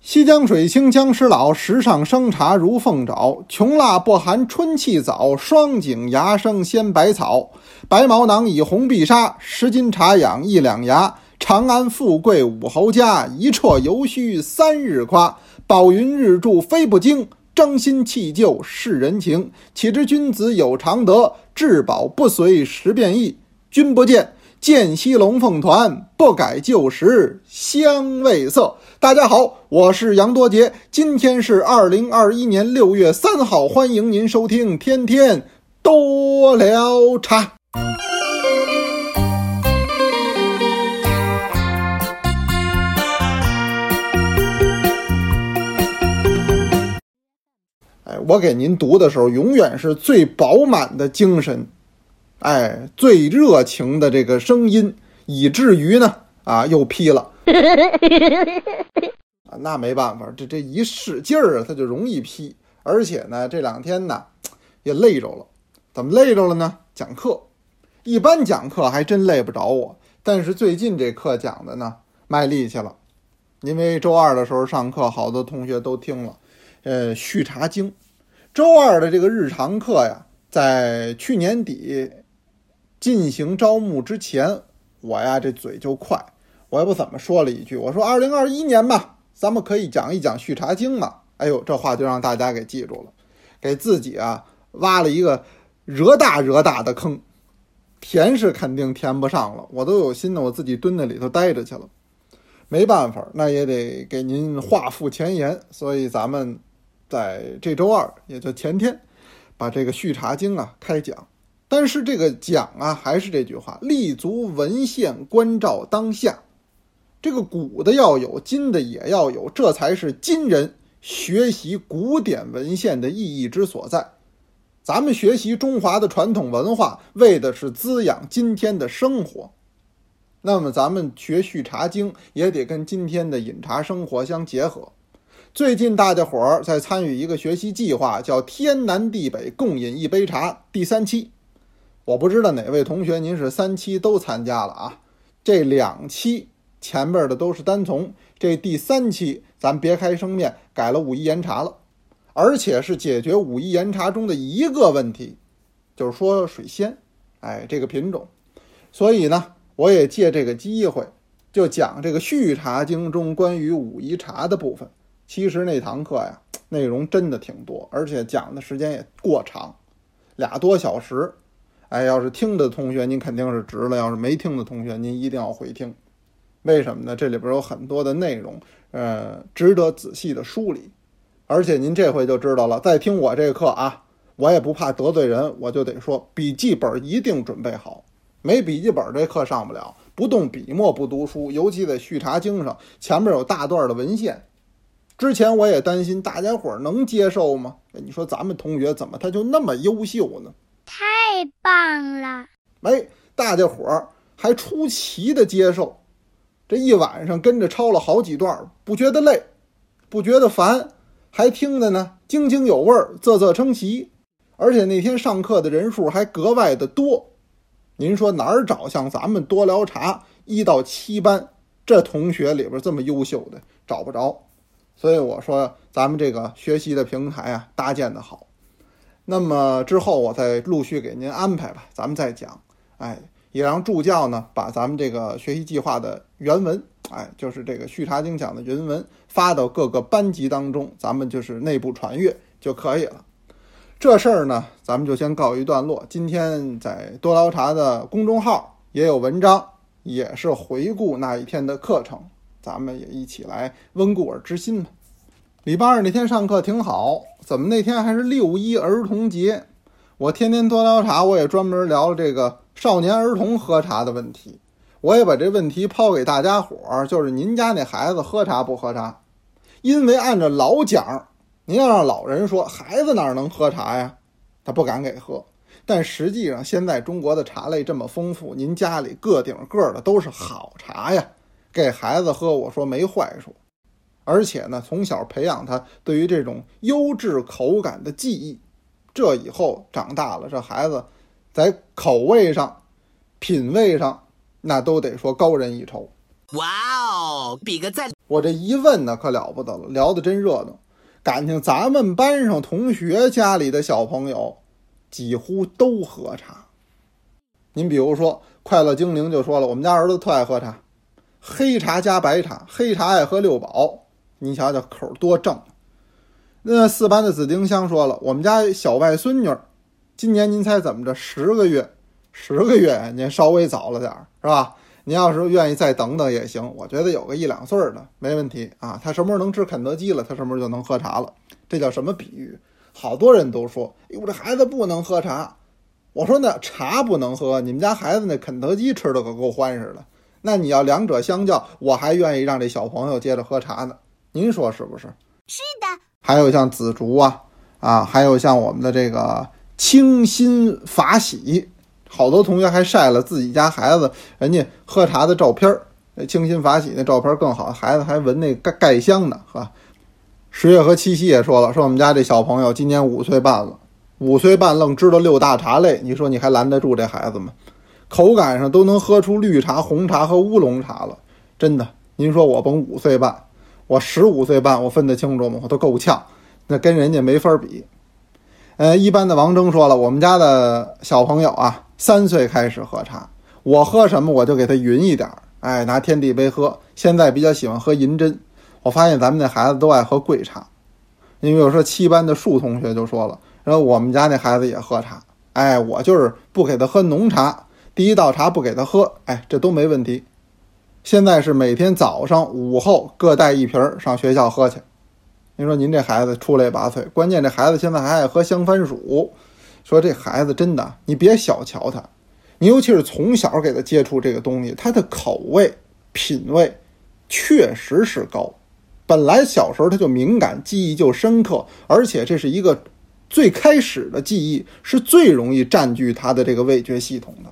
西江水清江石老，时上生茶如凤爪。穷辣不寒春气早，霜景芽生鲜百草。白毛囊以红碧纱，十斤茶养一两牙。长安富贵武侯家，一啜犹须三日夸。宝云日柱飞不惊，争新弃旧是人情。岂知君子有常德，至宝不随时变易。君不见。见西龙凤团，不改旧时香味色。大家好，我是杨多杰，今天是二零二一年六月三号，欢迎您收听《天天多聊茶》。哎，我给您读的时候，永远是最饱满的精神。哎，最热情的这个声音，以至于呢，啊，又批了，啊，那没办法，这这一使劲儿啊，他就容易批，而且呢，这两天呢，也累着了，怎么累着了呢？讲课，一般讲课还真累不着我，但是最近这课讲的呢，卖力气了，因为周二的时候上课，好多同学都听了，呃，《续茶经》，周二的这个日常课呀，在去年底。进行招募之前，我呀这嘴就快，我也不怎么说了一句，我说二零二一年吧，咱们可以讲一讲《续茶经》嘛。哎呦，这话就让大家给记住了，给自己啊挖了一个惹大惹大的坑，填是肯定填不上了，我都有心的，我自己蹲在里头待着去了。没办法，那也得给您话付前言，所以咱们在这周二，也就前天，把这个《续茶经》啊开讲。但是这个讲啊，还是这句话，立足文献，关照当下。这个古的要有，今的也要有，这才是今人学习古典文献的意义之所在。咱们学习中华的传统文化，为的是滋养今天的生活。那么，咱们学《续茶经》也得跟今天的饮茶生活相结合。最近，大家伙儿在参与一个学习计划，叫“天南地北共饮一杯茶”第三期。我不知道哪位同学您是三期都参加了啊？这两期前边的都是单从，这第三期咱别开生面改了武夷岩茶了，而且是解决武夷岩茶中的一个问题，就是说水仙，哎，这个品种。所以呢，我也借这个机会就讲这个《续茶经》中关于武夷茶的部分。其实那堂课呀，内容真的挺多，而且讲的时间也过长，俩多小时。哎，要是听的同学，您肯定是值了；要是没听的同学，您一定要回听。为什么呢？这里边有很多的内容，呃，值得仔细的梳理。而且您这回就知道了。再听我这课啊，我也不怕得罪人，我就得说，笔记本一定准备好。没笔记本这课上不了，不动笔墨不读书。尤其在《续茶经》上，前面有大段的文献。之前我也担心大家伙能接受吗？你说咱们同学怎么他就那么优秀呢？太棒了！哎，大家伙儿还出奇的接受，这一晚上跟着抄了好几段，不觉得累，不觉得烦，还听的呢津津有味儿，啧啧称奇。而且那天上课的人数还格外的多。您说哪儿找像咱们多聊茶一到七班这同学里边这么优秀的，找不着。所以我说咱们这个学习的平台啊，搭建的好。那么之后我再陆续给您安排吧，咱们再讲。哎，也让助教呢把咱们这个学习计划的原文，哎，就是这个《续茶经》讲的原文发到各个班级当中，咱们就是内部传阅就可以了。这事儿呢，咱们就先告一段落。今天在多聊茶的公众号也有文章，也是回顾那一天的课程，咱们也一起来温故而知新吧。礼拜二那天上课挺好，怎么那天还是六一儿童节？我天天多聊茶，我也专门聊了这个少年儿童喝茶的问题。我也把这问题抛给大家伙儿，就是您家那孩子喝茶不喝茶？因为按照老讲，您要让老人说孩子哪能喝茶呀？他不敢给喝。但实际上，现在中国的茶类这么丰富，您家里个顶个的都是好茶呀，给孩子喝，我说没坏处。而且呢，从小培养他对于这种优质口感的记忆，这以后长大了，这孩子在口味上、品味上，那都得说高人一筹。哇哦，比个赞！我这一问呢，可了不得了，聊得真热闹。感情咱们班上同学家里的小朋友，几乎都喝茶。您比如说，快乐精灵就说了，我们家儿子特爱喝茶，黑茶加白茶，黑茶爱喝六宝。你瞧瞧，口多正。那四班的紫丁香说了，我们家小外孙女，今年您猜怎么着？十个月，十个月，您稍微早了点儿，是吧？您要是愿意再等等也行，我觉得有个一两岁的没问题啊。他什么时候能吃肯德基了，他什么时候就能喝茶了。这叫什么比喻？好多人都说，哟，这孩子不能喝茶。我说那茶不能喝，你们家孩子那肯德基吃的可够欢实的。那你要两者相较，我还愿意让这小朋友接着喝茶呢。您说是不是？是的。还有像紫竹啊，啊，还有像我们的这个清新法喜。好多同学还晒了自己家孩子人家喝茶的照片儿，那清新法喜那照片更好，孩子还闻那盖盖香呢，哈。十月和七夕也说了，说我们家这小朋友今年五岁半了，五岁半愣知道六大茶类，你说你还拦得住这孩子吗？口感上都能喝出绿茶、红茶和乌龙茶了，真的。您说我甭五岁半，我十五岁半，我分得清楚吗？我都够呛，那跟人家没法比。呃，一般的王征说了，我们家的小朋友啊。三岁开始喝茶，我喝什么我就给他匀一点儿，哎，拿天地杯喝。现在比较喜欢喝银针，我发现咱们那孩子都爱喝桂茶。因为有说七班的树同学就说了，然后我们家那孩子也喝茶，哎，我就是不给他喝浓茶，第一道茶不给他喝，哎，这都没问题。现在是每天早上、午后各带一瓶上学校喝去。您说您这孩子出类拔萃，关键这孩子现在还爱喝香番薯。说这孩子真的，你别小瞧他，你尤其是从小给他接触这个东西，他的口味品味确实是高。本来小时候他就敏感，记忆就深刻，而且这是一个最开始的记忆，是最容易占据他的这个味觉系统的。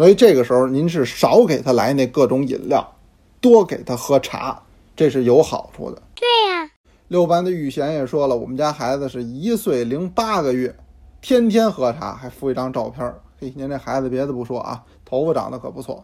所以这个时候您是少给他来那各种饮料，多给他喝茶，这是有好处的。对呀。六班的玉贤也说了，我们家孩子是一岁零八个月。天天喝茶，还附一张照片儿。嘿，您这孩子别的不说啊，头发长得可不错。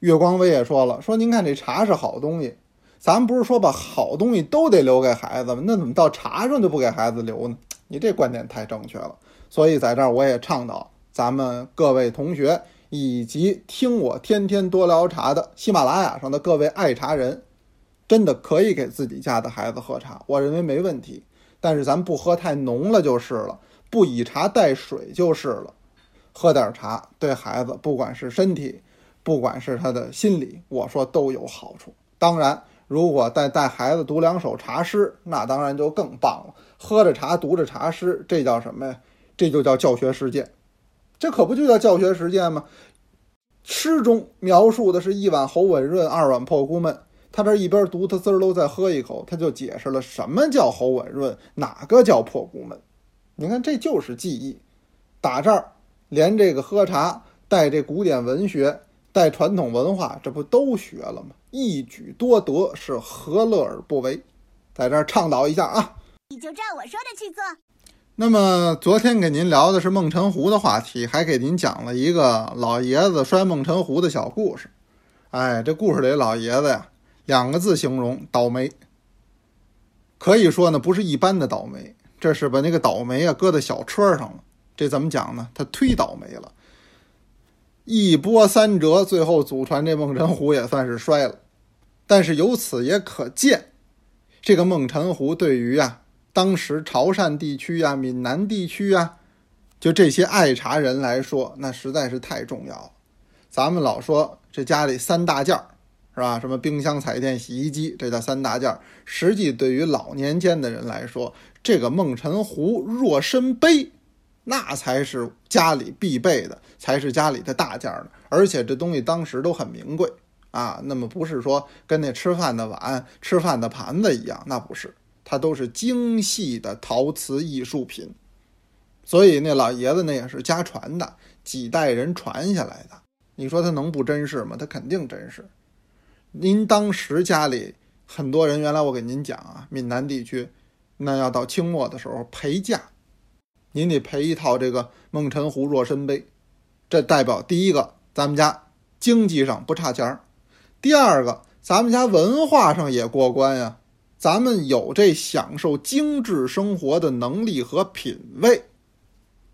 月光威也说了，说您看这茶是好东西，咱不是说把好东西都得留给孩子吗？那怎么到茶上就不给孩子留呢？你这观点太正确了。所以在这儿我也倡导咱们各位同学以及听我天天多聊茶的喜马拉雅上的各位爱茶人，真的可以给自己家的孩子喝茶，我认为没问题。但是咱不喝太浓了就是了。不以茶代水就是了，喝点茶对孩子，不管是身体，不管是他的心理，我说都有好处。当然，如果再带孩子读两首茶诗，那当然就更棒了。喝着茶，读着茶诗，这叫什么呀？这就叫教学实践。这可不就叫教学实践吗？诗中描述的是一碗喉吻润，二碗破骨闷。他这一边读，他滋儿都再喝一口，他就解释了什么叫喉吻润，哪个叫破骨闷。你看，这就是记忆。打这儿，连这个喝茶带这古典文学带传统文化，这不都学了吗？一举多得，是何乐而不为？在这儿倡导一下啊！你就照我说的去做。那么昨天给您聊的是孟辰湖的话题，还给您讲了一个老爷子摔孟辰湖的小故事。哎，这故事里老爷子呀，两个字形容：倒霉。可以说呢，不是一般的倒霉。这是把那个倒霉啊搁在小车上了，这怎么讲呢？他忒倒霉了，一波三折，最后祖传这孟辰湖也算是摔了。但是由此也可见，这个孟辰湖对于啊当时潮汕地区啊、闽南地区啊，就这些爱茶人来说，那实在是太重要了。咱们老说这家里三大件儿，是吧？什么冰箱、彩电、洗衣机，这叫三大件儿。实际对于老年间的人来说，这个孟辰壶若参杯，那才是家里必备的，才是家里的大件儿呢。而且这东西当时都很名贵啊。那么不是说跟那吃饭的碗、吃饭的盘子一样，那不是，它都是精细的陶瓷艺术品。所以那老爷子那也是家传的，几代人传下来的。你说他能不真实吗？他肯定真实。您当时家里很多人，原来我给您讲啊，闽南地区。那要到清末的时候陪嫁，您得陪一套这个孟辰湖若参杯，这代表第一个咱们家经济上不差钱儿；第二个，咱们家文化上也过关呀，咱们有这享受精致生活的能力和品味，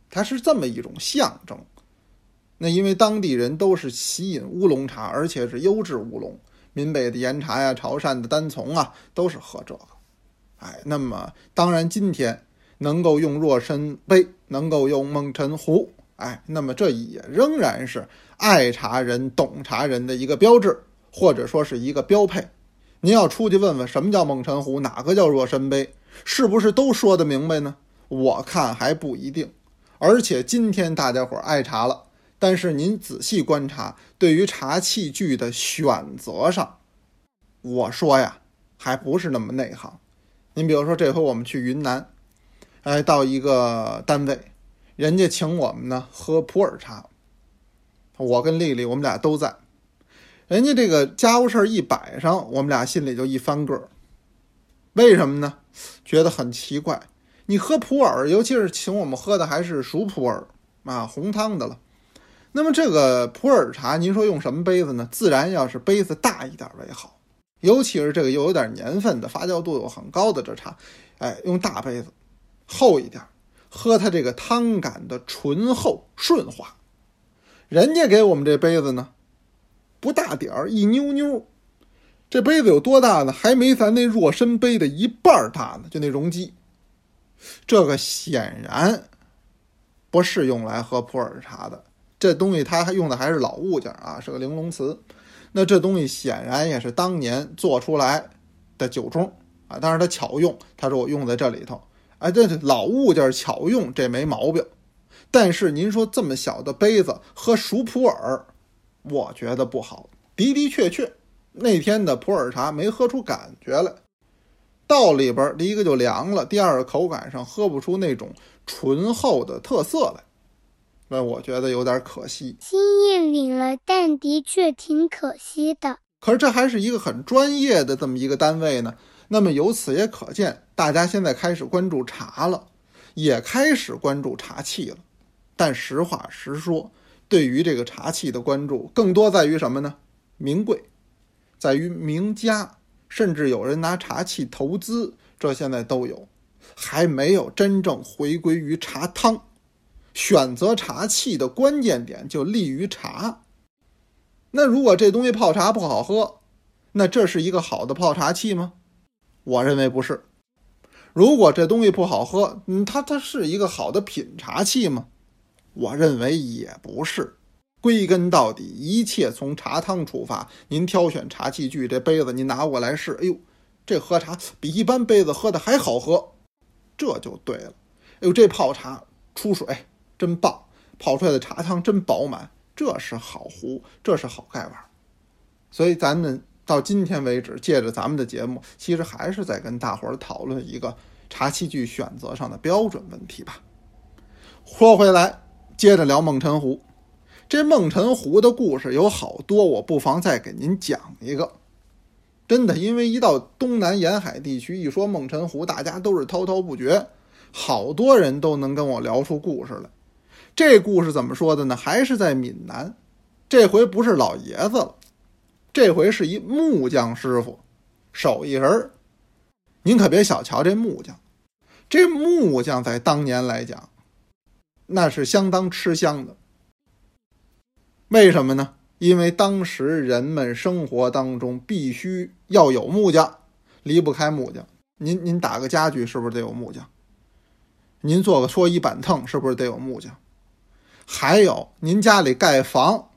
它是这么一种象征。那因为当地人都是喜饮乌龙茶，而且是优质乌龙，闽北的岩茶呀、潮汕的单丛啊，都是喝这个。哎，那么当然今天能够用若参杯，能够用蒙尘壶，哎，那么这也仍然是爱茶人、懂茶人的一个标志，或者说是一个标配。您要出去问问什么叫蒙尘壶，哪个叫若参杯，是不是都说得明白呢？我看还不一定。而且今天大家伙爱茶了。但是您仔细观察，对于茶器具的选择上，我说呀，还不是那么内行。您比如说，这回我们去云南，哎，到一个单位，人家请我们呢喝普洱茶，我跟丽丽我们俩都在。人家这个家务事儿一摆上，我们俩心里就一翻个儿。为什么呢？觉得很奇怪。你喝普洱，尤其是请我们喝的还是熟普洱啊，红汤的了。那么这个普洱茶，您说用什么杯子呢？自然要是杯子大一点为好，尤其是这个又有点年份的、发酵度又很高的这茶，哎，用大杯子，厚一点，喝它这个汤感的醇厚顺滑。人家给我们这杯子呢，不大点儿，一妞妞，这杯子有多大呢？还没咱那若参杯的一半大呢，就那容积。这个显然不是用来喝普洱茶的。这东西它还用的还是老物件啊，是个玲珑瓷。那这东西显然也是当年做出来的酒盅啊，但是它巧用，他说我用在这里头。哎，这老物件巧用，这没毛病。但是您说这么小的杯子喝熟普洱，我觉得不好。的的确确，那天的普洱茶没喝出感觉来，到里边第一个就凉了，第二个口感上喝不出那种醇厚的特色来。那我觉得有点可惜，心意领了，但的确挺可惜的。可是这还是一个很专业的这么一个单位呢。那么由此也可见，大家现在开始关注茶了，也开始关注茶器了。但实话实说，对于这个茶器的关注，更多在于什么呢？名贵，在于名家，甚至有人拿茶器投资，这现在都有，还没有真正回归于茶汤。选择茶器的关键点就立于茶。那如果这东西泡茶不好喝，那这是一个好的泡茶器吗？我认为不是。如果这东西不好喝，嗯，它它是一个好的品茶器吗？我认为也不是。归根到底，一切从茶汤出发。您挑选茶器具，这杯子您拿过来试，哎呦，这喝茶比一般杯子喝的还好喝，这就对了。哎呦，这泡茶出水。真棒，泡出来的茶汤真饱满，这是好壶，这是好盖碗。所以咱们到今天为止，借着咱们的节目，其实还是在跟大伙儿讨论一个茶器具选择上的标准问题吧。说回来，接着聊孟辰湖。这孟辰湖的故事有好多，我不妨再给您讲一个。真的，因为一到东南沿海地区，一说孟辰湖，大家都是滔滔不绝，好多人都能跟我聊出故事来。这故事怎么说的呢？还是在闽南，这回不是老爷子了，这回是一木匠师傅，手艺人儿。您可别小瞧这木匠，这木匠在当年来讲，那是相当吃香的。为什么呢？因为当时人们生活当中必须要有木匠，离不开木匠。您您打个家具是不是得有木匠？您做个桌椅板凳是不是得有木匠？还有，您家里盖房，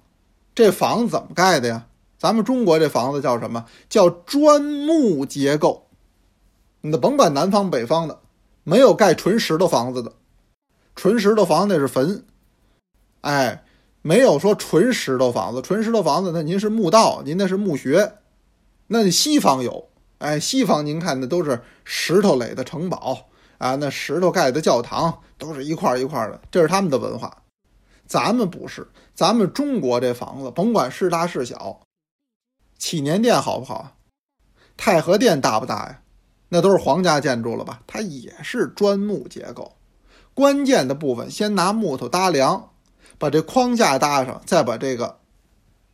这房子怎么盖的呀？咱们中国这房子叫什么？叫砖木结构。你甭管南方北方的，没有盖纯石头房子的。纯石头房那是坟，哎，没有说纯石头房子。纯石头房子，那您是墓道，您那是墓穴。那西方有，哎，西方您看那都是石头垒的城堡啊，那石头盖的教堂都是一块一块的，这是他们的文化。咱们不是，咱们中国这房子，甭管是大是小，祈年殿好不好？太和殿大不大呀？那都是皇家建筑了吧？它也是砖木结构，关键的部分先拿木头搭梁，把这框架搭上，再把这个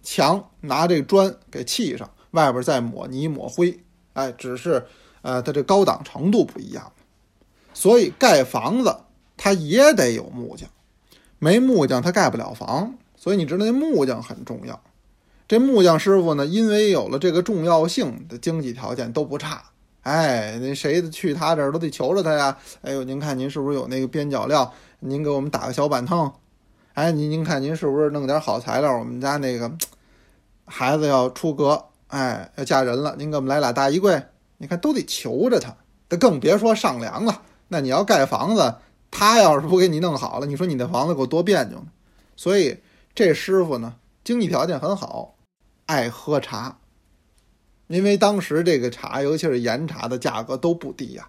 墙拿这砖给砌上，外边再抹泥抹灰，哎，只是呃，它这高档程度不一样。所以盖房子它也得有木匠，没木匠他盖不了房。所以你知道那木匠很重要。这木匠师傅呢，因为有了这个重要性，的经济条件都不差。哎，那谁去他这儿都得求着他呀。哎呦，您看您是不是有那个边角料？您给我们打个小板凳。哎，您您看您是不是弄点好材料？我们家那个孩子要出阁，哎，要嫁人了，您给我们来俩大衣柜。你看都得求着他，那更别说上梁了。那你要盖房子，他要是不给你弄好了，你说你那房子给我多别扭呢。所以这师傅呢，经济条件很好，爱喝茶。因为当时这个茶，尤其是岩茶的价格都不低呀，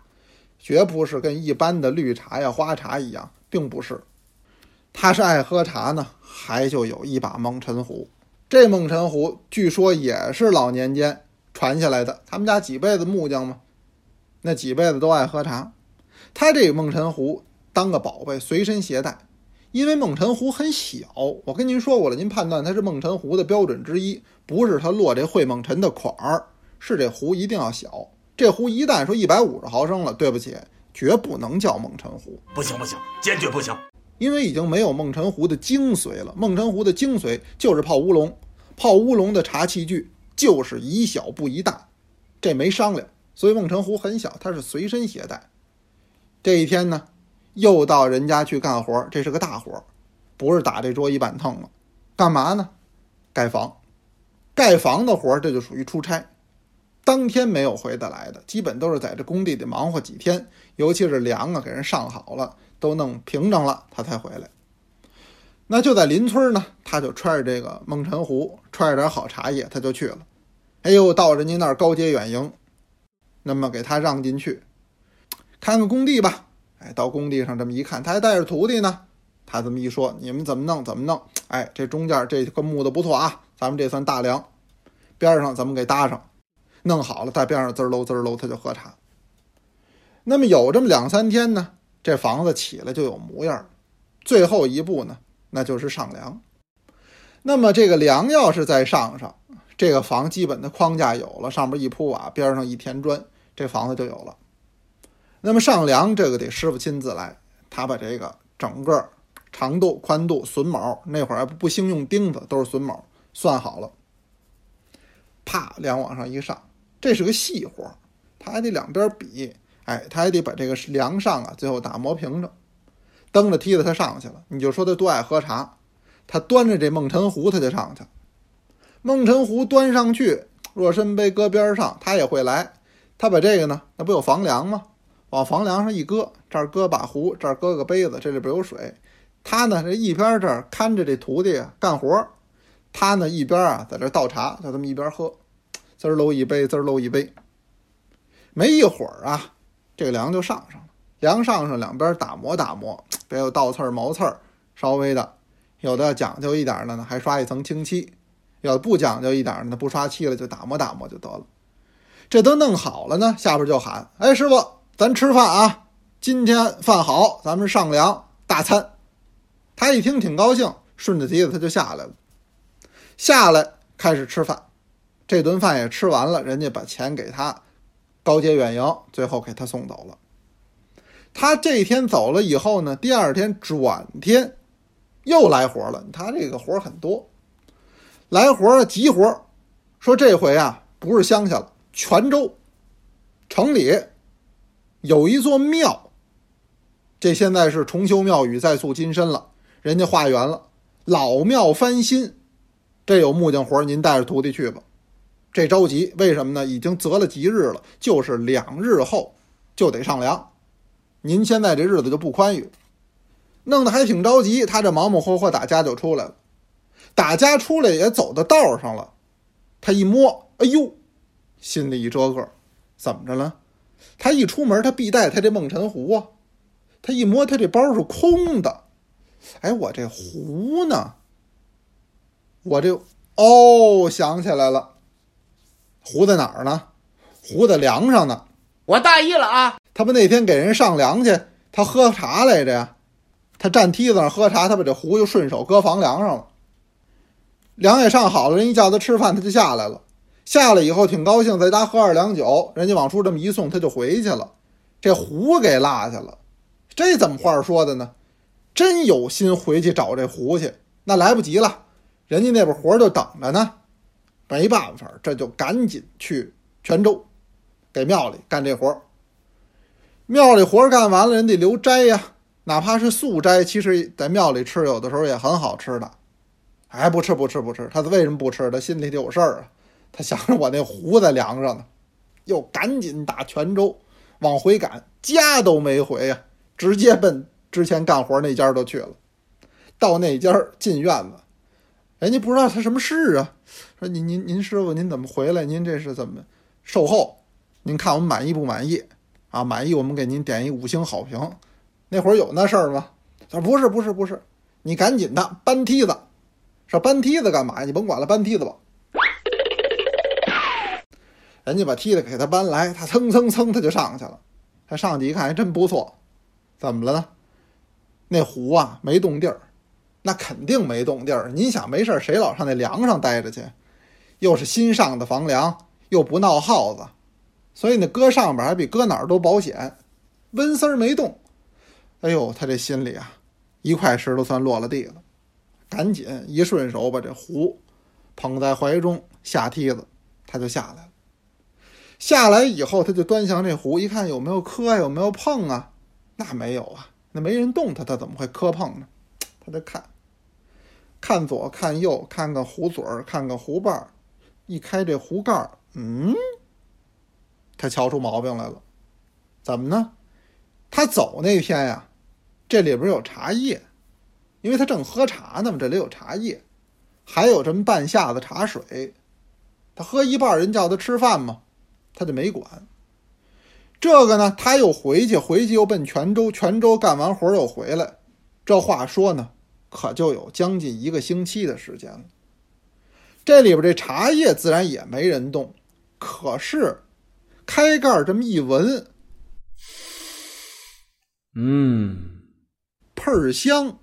绝不是跟一般的绿茶呀、花茶一样，并不是。他是爱喝茶呢，还就有一把蒙尘壶。这蒙尘壶据说也是老年间传下来的，他们家几辈子木匠嘛，那几辈子都爱喝茶。他这个蒙尘壶当个宝贝随身携带，因为蒙尘壶很小。我跟您说过了，您判断它是蒙尘壶的标准之一，不是它落这会蒙尘的款儿。是这壶一定要小，这壶一旦说一百五十毫升了，对不起，绝不能叫梦辰壶，不行不行，坚决不行，因为已经没有梦辰壶的精髓了。梦辰壶的精髓就是泡乌龙，泡乌龙的茶器具就是宜小不宜大，这没商量。所以梦辰壶很小，它是随身携带。这一天呢，又到人家去干活，这是个大活，不是打这桌椅板凳了，干嘛呢？盖房，盖房的活这就属于出差。当天没有回得来的，基本都是在这工地里忙活几天，尤其是梁啊，给人上好了，都弄平整了，他才回来。那就在邻村呢，他就揣着这个孟辰壶，揣着点好茶叶，他就去了。哎呦，到人家那儿高阶远迎，那么给他让进去，看看工地吧。哎，到工地上这么一看，他还带着徒弟呢。他这么一说，你们怎么弄怎么弄？哎，这中间这个木的不错啊，咱们这算大梁，边上咱们给搭上。弄好了，在边上滋喽滋喽，他就喝茶。那么有这么两三天呢，这房子起来就有模样。最后一步呢，那就是上梁。那么这个梁要是再上上，这个房基本的框架有了，上面一铺瓦，边上一填砖，这房子就有了。那么上梁这个得师傅亲自来，他把这个整个长度、宽度、榫卯，那会儿还不兴用钉子，都是榫卯，算好了，啪，梁往上一上。这是个细活，他还得两边比，哎，他还得把这个梁上啊，最后打磨平整。蹬着梯子他上去了，你就说他多爱喝茶，他端着这梦辰壶他就上去。梦辰壶端上去，若身杯搁边上，他也会来。他把这个呢，那不有房梁吗？往房梁上一搁，这儿搁把壶，这儿搁个杯子，这里边有水。他呢，这一边这儿看着这徒弟干活，他呢一边啊在这倒茶，就这么一边喝。滋儿喽一杯，滋儿喽一杯。没一会儿啊，这个梁就上上了。梁上上，两边打磨打磨，别有倒刺儿、毛刺儿，稍微的。有的讲究一点的呢，还刷一层清漆；有的不讲究一点的，不刷漆了，就打磨打磨就得了。这都弄好了呢，下边就喊：“哎，师傅，咱吃饭啊！今天饭好，咱们上梁大餐。”他一听挺高兴，顺着梯子他就下来了。下来开始吃饭。这顿饭也吃完了，人家把钱给他，高阶远迎，最后给他送走了。他这一天走了以后呢，第二天转天又来活了。他这个活很多，来活急活，说这回啊不是乡下了，泉州城里有一座庙，这现在是重修庙宇，再塑金身了，人家化缘了，老庙翻新，这有木匠活，您带着徒弟去吧。这着急，为什么呢？已经择了吉日了，就是两日后就得上梁。您现在这日子就不宽裕，弄得还挺着急。他这忙忙活活打家就出来了，打家出来也走到道上了。他一摸，哎呦，心里一折个，怎么着了？他一出门，他必带他这梦辰壶啊。他一摸，他这包是空的。哎，我这壶呢？我这哦，想起来了。壶在哪儿呢？壶在梁上呢。我大意了啊！他不那天给人上梁去，他喝茶来着呀。他站梯子上喝茶，他把这壶就顺手搁房梁上了。梁也上好了，人一叫他吃饭，他就下来了。下来以后挺高兴，在家喝二两酒，人家往出这么一送，他就回去了。这壶给落下了，这怎么话说的呢？真有心回去找这壶去，那来不及了，人家那边活就等着呢。没办法，这就赶紧去泉州，给庙里干这活儿庙里活儿干完了，人得留斋呀，哪怕是素斋，其实在庙里吃，有的时候也很好吃的。哎，不吃不吃不吃，他为什么不吃？他心里得有事儿啊。他想着我那壶在梁上呢，又赶紧打泉州往回赶，家都没回呀，直接奔之前干活那家都去了。到那家进院子，人家不知道他什么事啊，说您您您师傅您怎么回来？您这是怎么售后？您看我们满意不满意？啊，满意我们给您点一五星好评。那会儿有那事儿吗？他说不是不是不是，你赶紧的搬梯子，说搬梯子干嘛呀？你甭管了，搬梯子吧。人家把梯子给他搬来，他蹭蹭蹭他就上去了。他上去一看，还真不错。怎么了呢？那壶啊没动地儿，那肯定没动地儿。您想没事谁老上那梁上待着去？又是新上的房梁，又不闹耗子，所以那搁上边还比搁哪儿都保险。温丝儿没动。哎呦，他这心里啊，一块石头算落了地了。赶紧一顺手把这壶捧在怀中，下梯子，他就下来了。下来以后，他就端详这壶，一看有没有磕，有没有碰啊？那没有啊，那没人动它，它怎么会磕碰呢？他就看，看左看右，看看壶嘴儿，看看壶把儿，一开这壶盖，嗯，他瞧出毛病来了，怎么呢？他走那天呀，这里边有茶叶，因为他正喝茶呢嘛，这里有茶叶，还有这么半下子茶水，他喝一半，人叫他吃饭嘛。他就没管这个呢，他又回去，回去又奔泉州，泉州干完活又回来。这话说呢，可就有将近一个星期的时间了。这里边这茶叶自然也没人动，可是开盖这么一闻，嗯，倍儿香，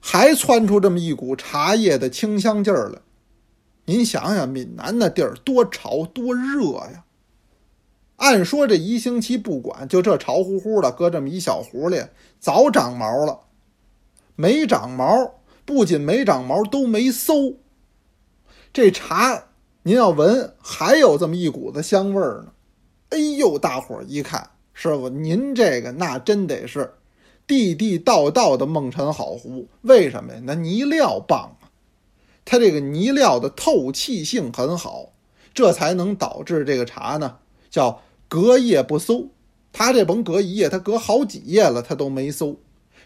还窜出这么一股茶叶的清香劲儿来。您想想，闽南那地儿多潮多热呀！按说这一星期不管，就这潮乎乎的，搁这么一小壶里，早长毛了。没长毛，不仅没长毛，都没馊。这茶您要闻，还有这么一股子香味儿呢。哎呦，大伙儿一看，师傅您这个那真得是地地道道的孟辰好壶。为什么呀？那泥料棒啊，它这个泥料的透气性很好，这才能导致这个茶呢。叫隔夜不馊，它这甭隔一夜，它隔好几夜了，它都没馊。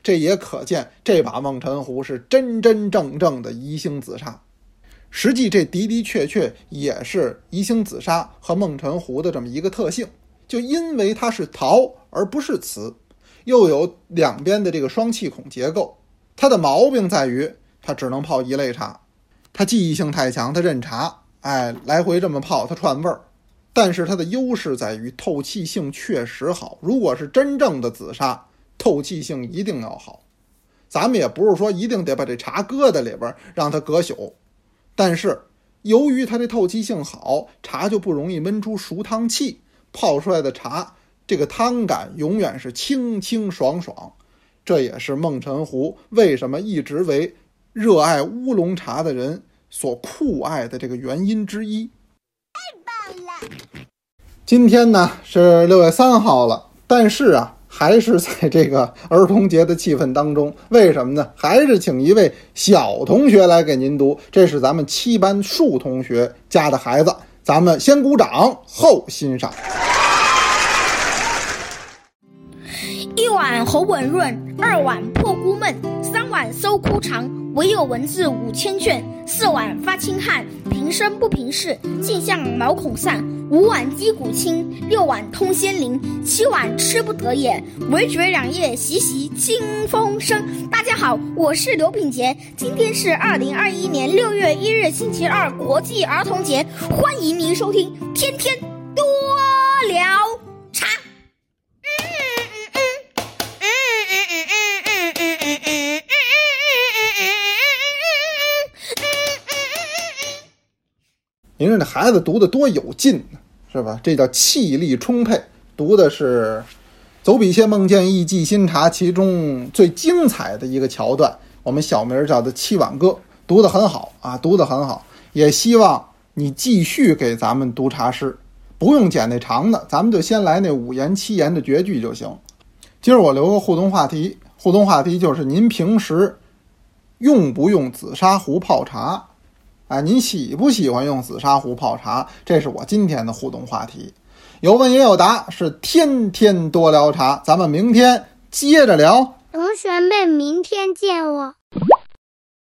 这也可见这把孟辰壶是真真正正的宜兴紫砂。实际这的的确确也是宜兴紫砂和孟辰壶的这么一个特性，就因为它是陶而不是瓷，又有两边的这个双气孔结构，它的毛病在于它只能泡一类茶，它记忆性太强，它认茶，哎，来回这么泡，它串味儿。但是它的优势在于透气性确实好。如果是真正的紫砂，透气性一定要好。咱们也不是说一定得把这茶搁在里边让它隔宿，但是由于它这透气性好，茶就不容易闷出熟汤气，泡出来的茶这个汤感永远是清清爽爽。这也是梦辰壶为什么一直为热爱乌龙茶的人所酷爱的这个原因之一。太棒了今天呢是六月三号了，但是啊，还是在这个儿童节的气氛当中。为什么呢？还是请一位小同学来给您读。这是咱们七班树同学家的孩子，咱们先鼓掌后欣赏。一碗喉吻润，二碗破孤闷，三碗搜枯肠。唯有文字五千卷，四碗发清汗，平生不平事，尽向毛孔散。五碗击鼓清，六碗通仙灵，七碗吃不得也，唯觉两夜习习清风生。大家好，我是刘品杰，今天是二零二一年六月一日星期二，国际儿童节，欢迎您收听天天多聊。您说这孩子读的多有劲呢，是吧？这叫气力充沛。读的是“走笔仙梦见意，记新茶”其中最精彩的一个桥段，我们小名叫做《七碗歌》，读得很好啊，读得很好。也希望你继续给咱们读茶诗，不用捡那长的，咱们就先来那五言七言的绝句就行。今儿我留个互动话题，互动话题就是您平时用不用紫砂壶泡茶？哎，您喜不喜欢用紫砂壶泡茶？这是我今天的互动话题。有问也有答，是天天多聊茶。咱们明天接着聊。同学们，明天见哦。